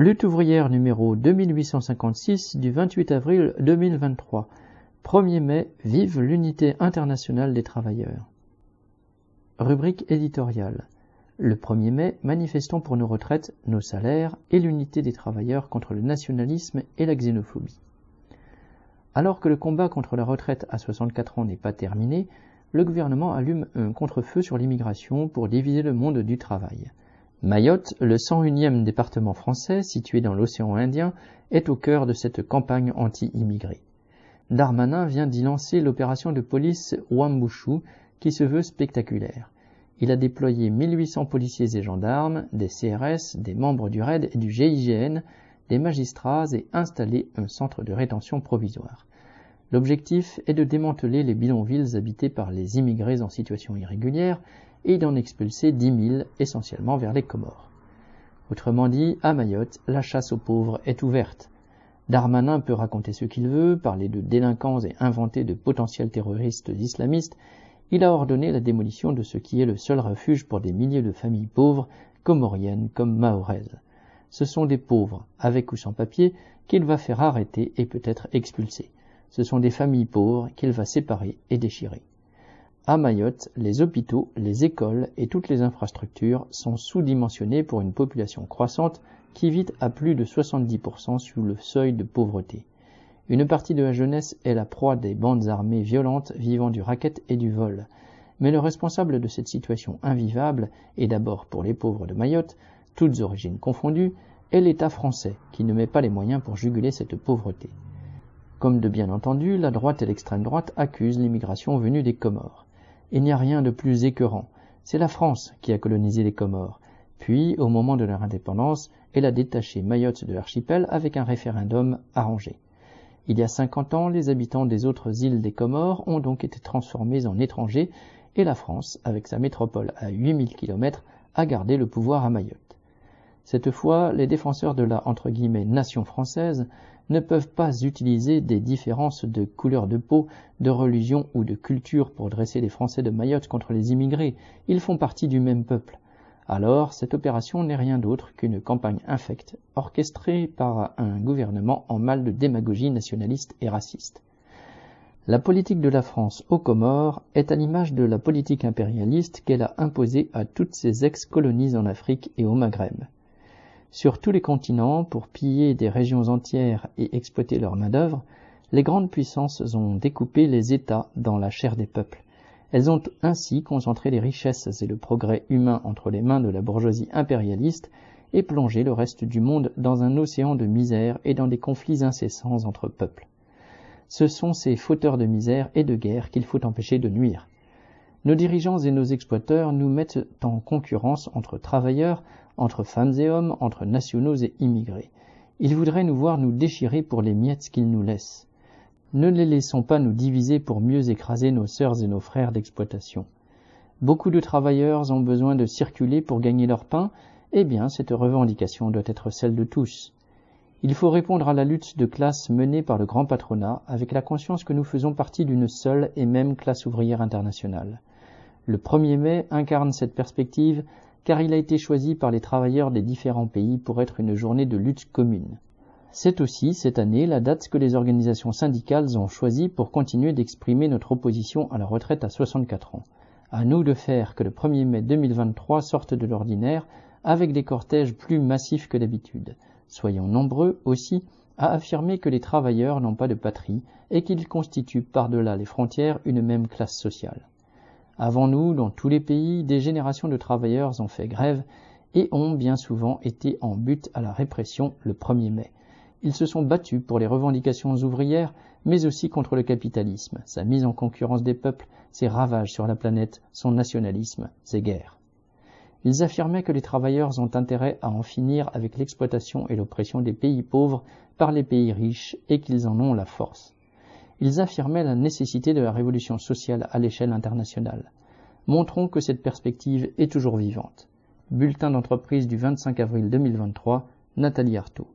Lutte ouvrière numéro 2856 du 28 avril 2023. 1er mai, vive l'unité internationale des travailleurs. Rubrique éditoriale. Le 1er mai, manifestons pour nos retraites, nos salaires et l'unité des travailleurs contre le nationalisme et la xénophobie. Alors que le combat contre la retraite à 64 ans n'est pas terminé, le gouvernement allume un contre-feu sur l'immigration pour diviser le monde du travail. Mayotte, le 101e département français situé dans l'océan Indien, est au cœur de cette campagne anti-immigrés. Darmanin vient d'y lancer l'opération de police Wambushu qui se veut spectaculaire. Il a déployé 1800 policiers et gendarmes, des CRS, des membres du RAID et du GIGN, des magistrats et installé un centre de rétention provisoire. L'objectif est de démanteler les bidonvilles habités par les immigrés en situation irrégulière et d'en expulser 10 000 essentiellement vers les Comores. Autrement dit, à Mayotte, la chasse aux pauvres est ouverte. Darmanin peut raconter ce qu'il veut, parler de délinquants et inventer de potentiels terroristes islamistes. Il a ordonné la démolition de ce qui est le seul refuge pour des milliers de familles pauvres, comoriennes comme mahoraises. Ce sont des pauvres, avec ou sans papier, qu'il va faire arrêter et peut-être expulser. Ce sont des familles pauvres qu'il va séparer et déchirer. À Mayotte, les hôpitaux, les écoles et toutes les infrastructures sont sous-dimensionnés pour une population croissante qui vit à plus de 70% sous le seuil de pauvreté. Une partie de la jeunesse est la proie des bandes armées violentes vivant du racket et du vol. Mais le responsable de cette situation invivable est d'abord pour les pauvres de Mayotte, toutes origines confondues, est l'État français qui ne met pas les moyens pour juguler cette pauvreté. Comme de bien entendu, la droite et l'extrême droite accusent l'immigration venue des Comores. Il n'y a rien de plus écœurant. C'est la France qui a colonisé les Comores, puis, au moment de leur indépendance, elle a détaché Mayotte de l'archipel avec un référendum arrangé. Il y a 50 ans, les habitants des autres îles des Comores ont donc été transformés en étrangers et la France, avec sa métropole à 8000 km, a gardé le pouvoir à Mayotte. Cette fois, les défenseurs de la entre guillemets, nation française ne peuvent pas utiliser des différences de couleur de peau, de religion ou de culture pour dresser les Français de Mayotte contre les immigrés. Ils font partie du même peuple. Alors, cette opération n'est rien d'autre qu'une campagne infecte, orchestrée par un gouvernement en mal de démagogie nationaliste et raciste. La politique de la France aux Comores est à l'image de la politique impérialiste qu'elle a imposée à toutes ses ex-colonies en Afrique et au Maghreb. Sur tous les continents, pour piller des régions entières et exploiter leur main-d'œuvre, les grandes puissances ont découpé les États dans la chair des peuples. Elles ont ainsi concentré les richesses et le progrès humain entre les mains de la bourgeoisie impérialiste et plongé le reste du monde dans un océan de misère et dans des conflits incessants entre peuples. Ce sont ces fauteurs de misère et de guerre qu'il faut empêcher de nuire. Nos dirigeants et nos exploiteurs nous mettent en concurrence entre travailleurs, entre femmes et hommes, entre nationaux et immigrés. Ils voudraient nous voir nous déchirer pour les miettes qu'ils nous laissent. Ne les laissons pas nous diviser pour mieux écraser nos sœurs et nos frères d'exploitation. Beaucoup de travailleurs ont besoin de circuler pour gagner leur pain, eh bien cette revendication doit être celle de tous. Il faut répondre à la lutte de classe menée par le grand patronat avec la conscience que nous faisons partie d'une seule et même classe ouvrière internationale. Le 1er mai incarne cette perspective car il a été choisi par les travailleurs des différents pays pour être une journée de lutte commune. C'est aussi, cette année, la date que les organisations syndicales ont choisie pour continuer d'exprimer notre opposition à la retraite à 64 ans. À nous de faire que le 1er mai 2023 sorte de l'ordinaire avec des cortèges plus massifs que d'habitude. Soyons nombreux aussi à affirmer que les travailleurs n'ont pas de patrie et qu'ils constituent par-delà les frontières une même classe sociale. Avant nous, dans tous les pays, des générations de travailleurs ont fait grève et ont bien souvent été en but à la répression le 1er mai. Ils se sont battus pour les revendications ouvrières, mais aussi contre le capitalisme, sa mise en concurrence des peuples, ses ravages sur la planète, son nationalisme, ses guerres. Ils affirmaient que les travailleurs ont intérêt à en finir avec l'exploitation et l'oppression des pays pauvres par les pays riches et qu'ils en ont la force. Ils affirmaient la nécessité de la révolution sociale à l'échelle internationale. Montrons que cette perspective est toujours vivante. Bulletin d'entreprise du 25 avril 2023, Nathalie Artaud.